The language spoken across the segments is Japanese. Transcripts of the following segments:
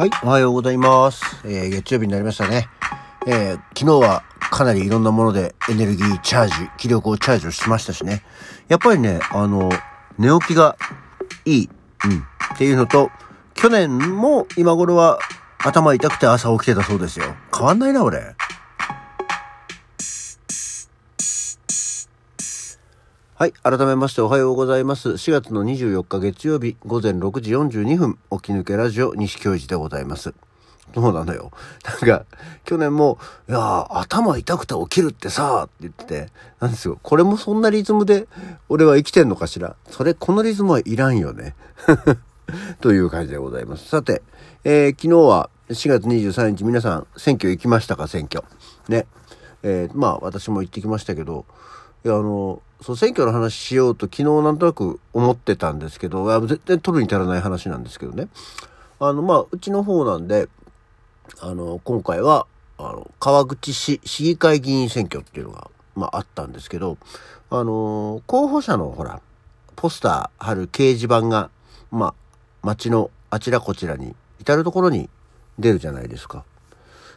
はい、おはようございます。えー、月曜日になりましたね。えー、昨日はかなりいろんなものでエネルギーチャージ、気力をチャージをしましたしね。やっぱりね、あの、寝起きがいい、うん、っていうのと、去年も今頃は頭痛くて朝起きてたそうですよ。変わんないな、俺。はい。改めましておはようございます。4月の24日月曜日午前6時42分、起き抜けラジオ西京一でございます。そうなのよ。なんか、去年も、いやー頭痛くて起きるってさって言ってて、なんですよ。これもそんなリズムで俺は生きてんのかしら？それ、このリズムはいらんよね。という感じでございます。さて、えー昨日は4月23日皆さん選挙行きましたか？選挙。ね。えーまあ私も行ってきましたけど、いや、あの、そう、選挙の話しようと昨日なんとなく思ってたんですけど、絶対取るに足らない話なんですけどね。あの、まあ、うちの方なんで、あの、今回は、あの、川口市市議会議員選挙っていうのが、まあ、あったんですけど、あの、候補者のほら、ポスター貼る掲示板が、まあ、街のあちらこちらに、至るところに出るじゃないですか。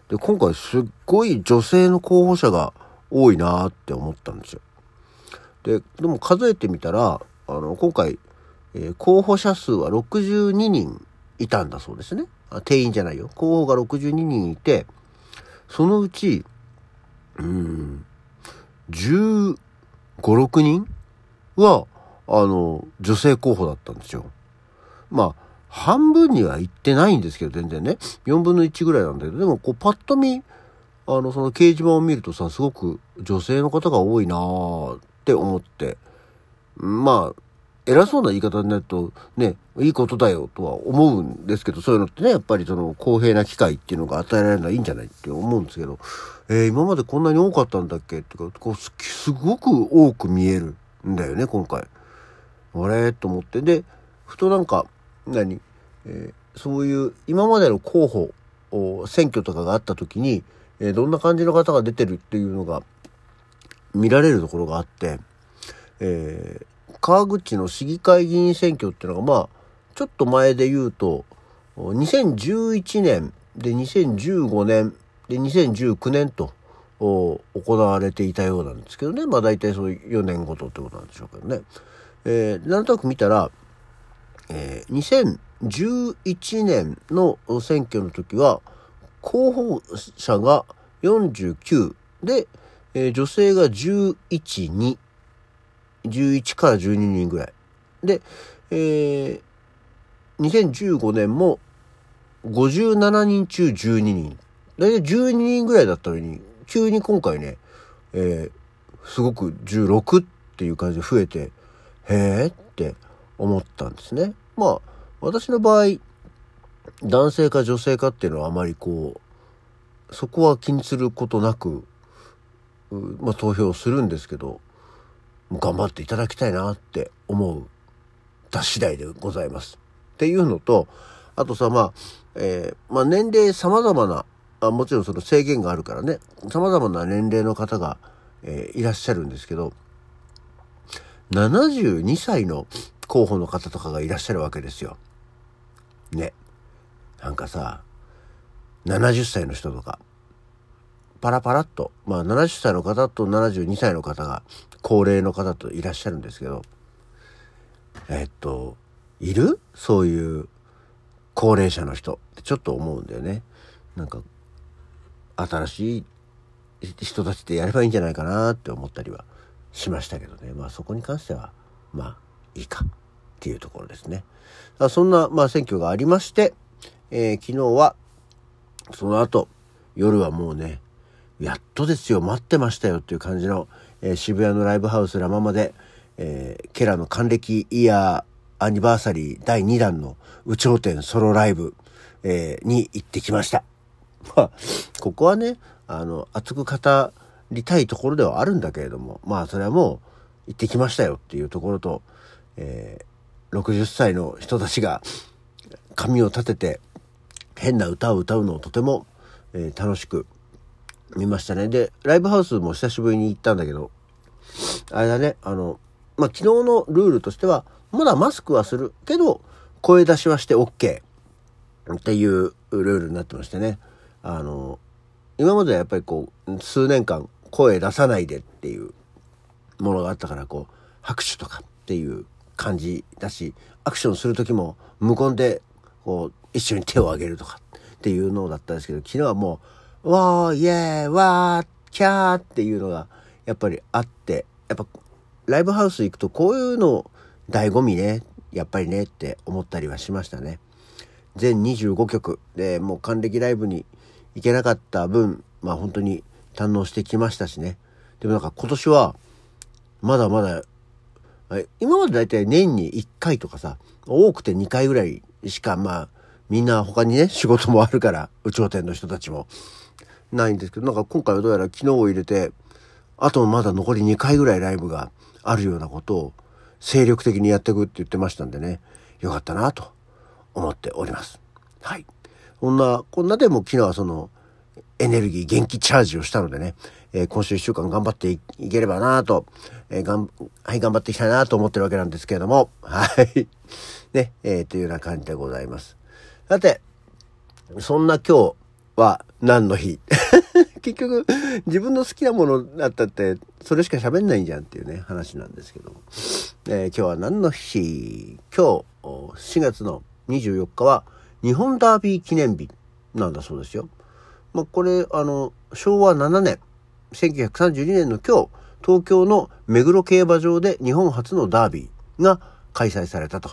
で、今回すっごい女性の候補者が多いなって思ったんですよ。で、でも数えてみたら、あの、今回、えー候補者数は62人いたんだそうですね。あ定員じゃないよ。候補が62人いて、そのうち、うん、15、6人は、あの、女性候補だったんですよ。まあ、半分には行ってないんですけど、全然ね。4分の1ぐらいなんだけど、でも、こう、パッと見、あの、その掲示板を見るとさ、すごく女性の方が多いなーって思って、まあ、偉そうな言い方になると、ね、いいことだよとは思うんですけど、そういうのってね、やっぱりその公平な機会っていうのが与えられるのはいいんじゃないって思うんですけど、えー今までこんなに多かったんだっけ？っていうか、こうす、ごく多く見えるんだよね、今回。あれ？と思って。で、ふとなんか、何、えーそういう今までの候補、選挙とかがあった時に、えーどんな感じの方が出てるっていうのが見られるところがあって、えー川口の市議会議員選挙っていうのが、まあ、ちょっと前で言うと、2011年で2015年で2019年と行われていたようなんですけどね。まあ大体そういう4年ごとってことなんでしょうけどね。えーなんとなく見たら、えー2011年の選挙の時は、候補者が49で、えー女性が11、2、11から12人ぐらい。で、えー2015年も57人中12人。だいたい12人ぐらいだったのに、急に今回ね、えーすごく16っていう感じで増えて、へーって思ったんですね。まあ、私の場合、男性か女性かっていうのはあまりこう、そこは気にすることなく、まあ、投票するんですけど、頑張っていただきたいなって思うた次第でございます。っていうのと、あとさ、まあ、えーまあ年齢様々な、あもちろんその制限があるからね、様々な年齢の方が、えーいらっしゃるんですけど、72歳の候補の方とかがいらっしゃるわけですよ。ね。なんかさ、70歳の人とか、パラパラっと、まあ70歳の方と72歳の方が高齢の方といらっしゃるんですけど、えっと、いる？そういう高齢者の人ってちょっと思うんだよね。なんか、新しい人たちでやればいいんじゃないかなって思ったりはしましたけどね。まあそこに関しては、まあいいかっていうところですね。そんな、まあ選挙がありまして、えー昨日は、その後、夜はもうね、やっとですよ、待ってましたよっていう感じの、えー渋谷のライブハウスラママで、えーケラの還暦イヤーアニバーサリー第2弾の有頂天ソロライブ、えーに行ってきました。まあ、ここはね、あの、熱く語りたいところではあるんだけれども、まあ、それはもう、行ってきましたよっていうところと、えー60歳の人たちが髪を立てて変な歌を歌うのをとても、えー楽しく見ましたね。で、ライブハウスも久しぶりに行ったんだけど、あれだね、あの、まあ、昨日のルールとしては、まだマスクはするけど、声出しはして OK。っていうルールになってましてね。あの、今まではやっぱりこう、数年間声出さないでっていうものがあったから、こう、拍手とかっていう感じだし、アクションする時も無言で、こう、一緒に手を挙げるとかっていうのだったんですけど、昨日はもう、わー、イエー、わー、キャーっていうのが、やっぱりあって、やっぱ、ライブハウス行くとこういうの醍醐味ね、やっぱりねって思ったりはしましたね。全25曲でもう還暦ライブに行けなかった分、まあ本当に堪能してきましたしね。でもなんか今年は、まだまだ、今までだいたい年に1回とかさ、多くて2回ぐらいしか、まあ、みんな他にね、仕事もあるから、有頂天の人たちも、ないんですけど、なんか今回はどうやら昨日を入れて、あとまだ残り2回ぐらいライブがあるようなことを精力的にやっていくって言ってましたんでね、よかったなと思っております。はい。こんな、こんなでも昨日はその、エネルギー、元気チャージをしたのでね、えー、今週1週間頑張っていければなと、えー、がん、はい、頑張っていきたいなと思ってるわけなんですけれども、はい。ね、えー、というような感じでございます。さて、そんな今日は何の日 結局、自分の好きなものだったって、それしか喋んないんじゃんっていうね、話なんですけども。えー、今日は何の日？今日、4月の24日は、日本ダービー記念日なんだそうですよ。まあ、これ、あの、昭和7年、1932年の今日、東京の目黒競馬場で日本初のダービーが開催されたと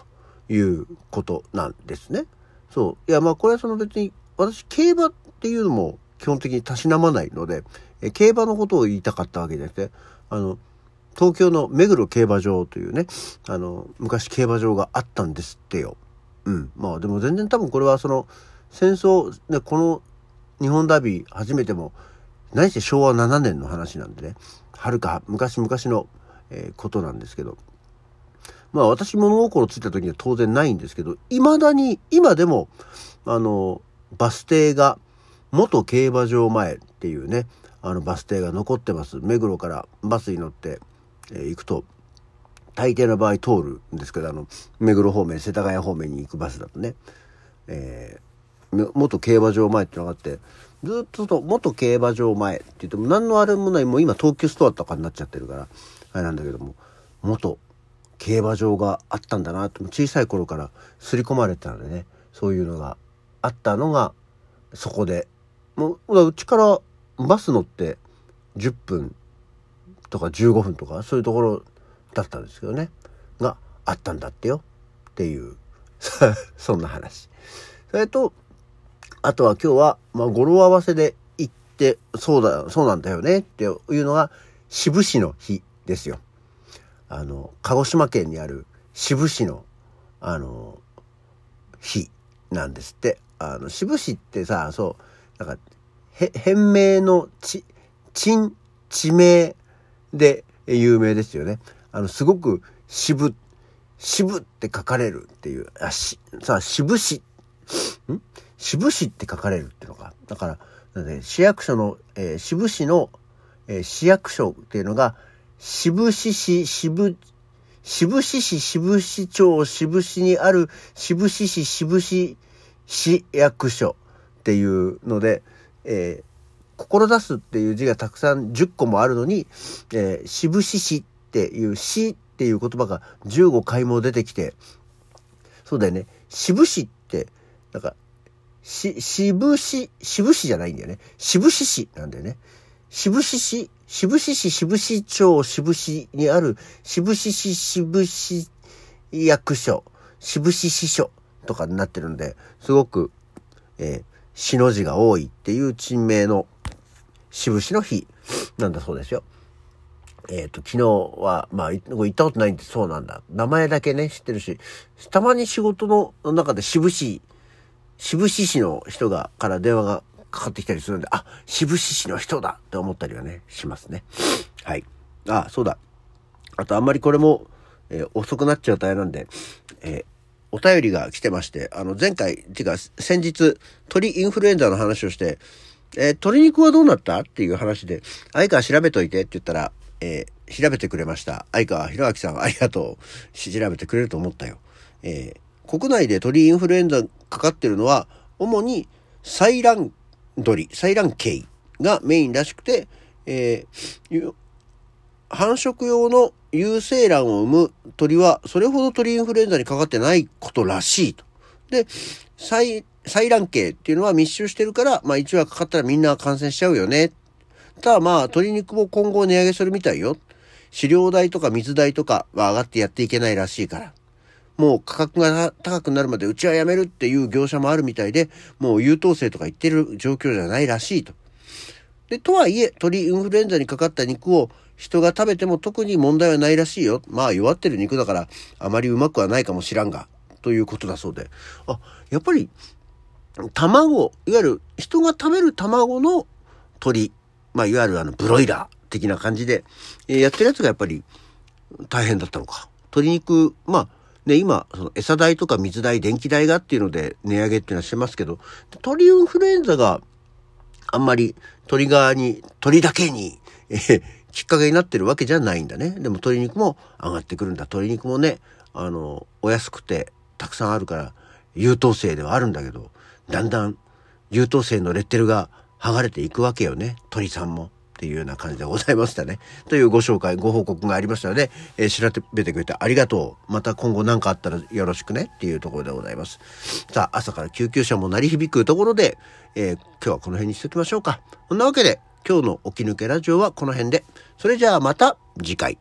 いうことなんですね。そう。いや、まあこれはその別に、私、競馬っていうのも基本的にたしなまないので、え競馬のことを言いたかったわけじゃなくて、あの、東京の目黒競馬場というね、あの、昔競馬場があったんですってよ。うん。まあでも全然多分これはその、戦争、ね、この日本ダービー初めても、何して昭和7年の話なんでね、はるか昔々の、えー、ことなんですけど、まあ私物心ついた時には当然ないんですけど、未だに、今でも、あの、バス停が、元競馬場前っていうね、あのバス停が残ってます。目黒からバスに乗って、え、行くと、大抵の場合通るんですけど、あの、目黒方面、世田谷方面に行くバスだとね、えー、元競馬場前ってのがあって、ずっとと元競馬場前って言っても何のあれもない、もう今東急ストアとかになっちゃってるから、あれなんだけども、元競馬場があったんだなって、小さい頃から刷り込まれてたのでね、そういうのがあったのが、そこで、もう、うちからバス乗って10分とか15分とか、そういうところだったんですけどね、があったんだってよっていう、そんな話。それと、あとは今日は、まあ、語呂合わせで行って、そうだ、そうなんだよねっていうのが、志布市の日ですよ。あの、鹿児島県にある志布市の、あの、日なんですって。あの、志布市ってさ、そう、なんか、へ、変名のち、鎮、地名で有名ですよね。あの、すごく渋、渋って書かれるっていう、あ、し、さあ、渋市、ん？渋市って書かれるっていうのか。だから、なんで市役所の、えー、渋市の、えー、市役所っていうのが、渋市市、渋、渋市市、渋市町、渋市にある渋市市、渋市市役所っていうので、えー、志すっていう字がたくさん10個もあるのに、えー、渋市市っていう市っていう言葉が15回も出てきて、そうだよね。渋市って、なんか、し、渋市、渋市じゃないんだよね。渋市市なんだよね。渋市市、渋市市、渋市町、渋市にある、渋市市、渋市役所、渋市支所とかになってるんで、すごく、えー、死の字が多いっていう珍名の渋市の日なんだそうですよ。えっ、ー、と、昨日は、まあ、行ったことないんでそうなんだ。名前だけね、知ってるし、たまに仕事の中で渋市、渋市市の人が、から電話がかかってきたりするんで、あ、渋市市の人だって思ったりはね、しますね。はい。あ、そうだ。あとあんまりこれも、えー、遅くなっちゃうとあれなんで、えー、お便りが来てまして、あの、前回、っていうか、先日、鳥インフルエンザの話をして、えー、鶏肉はどうなった？っていう話で、相川調べといてって言ったら、えー、調べてくれました。相川博明さんありがとう。調べてくれると思ったよ。えー、国内で鳥インフルエンザかかってるのは、主に採卵鳥、採卵系がメインらしくて、えー、繁殖用の有精卵を産む鳥は、それほど鳥インフルエンザにかかってないことらしいと。で、採、卵系っていうのは密集してるから、まあ1羽かかったらみんな感染しちゃうよね。ただまあ鶏肉も今後値上げするみたいよ。飼料代とか水代とかは上がってやっていけないらしいから。もう価格が高くなるまでうちはやめるっていう業者もあるみたいで、もう優等生とか言ってる状況じゃないらしいと。で、とはいえ、鳥インフルエンザにかかった肉を人が食べても特に問題はないらしいよ。まあ弱ってる肉だからあまりうまくはないかもしらんが、ということだそうで。あ、やっぱり、卵、いわゆる人が食べる卵の鳥、まあいわゆるあのブロイラー的な感じで、えー、やってるやつがやっぱり大変だったのか。鶏肉、まあね、今、その餌代とか水代、電気代がっていうので値上げっていうのはしてますけど、鳥インフルエンザがあんまり鳥側に、鳥だけに、えー、きっかけになってるわけじゃないんだね。でも鶏肉も上がってくるんだ。鶏肉もね、あの、お安くてたくさんあるから優等生ではあるんだけど、だんだん優等生のレッテルが剥がれていくわけよね。鳥さんも。っていうような感じでございましたね。というご紹介、ご報告がありましたので、えー、調べてくれてありがとう。また今後何かあったらよろしくねっていうところでございます。さあ、朝から救急車も鳴り響くところで、えー、今日はこの辺にしておきましょうか。そんなわけで、今日の起き抜けラジオはこの辺で。それじゃあまた次回。